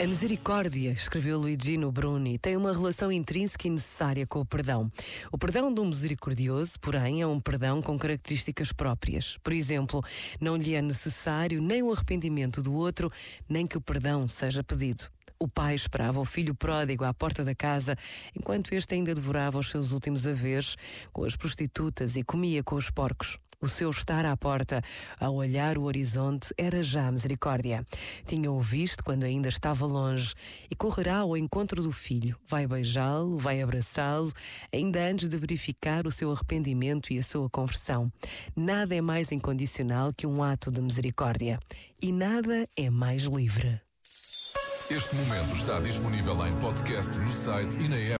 A misericórdia, escreveu Luigino Bruni, tem uma relação intrínseca e necessária com o perdão. O perdão de um misericordioso, porém, é um perdão com características próprias. Por exemplo, não lhe é necessário nem o arrependimento do outro, nem que o perdão seja pedido. O pai esperava o filho pródigo à porta da casa, enquanto este ainda devorava os seus últimos haveres com as prostitutas e comia com os porcos. O seu estar à porta, a olhar o horizonte, era já misericórdia. Tinha-o visto quando ainda estava longe e correrá ao encontro do filho. Vai beijá-lo, vai abraçá-lo, ainda antes de verificar o seu arrependimento e a sua conversão. Nada é mais incondicional que um ato de misericórdia. E nada é mais livre. Este momento está disponível em podcast no site e na app.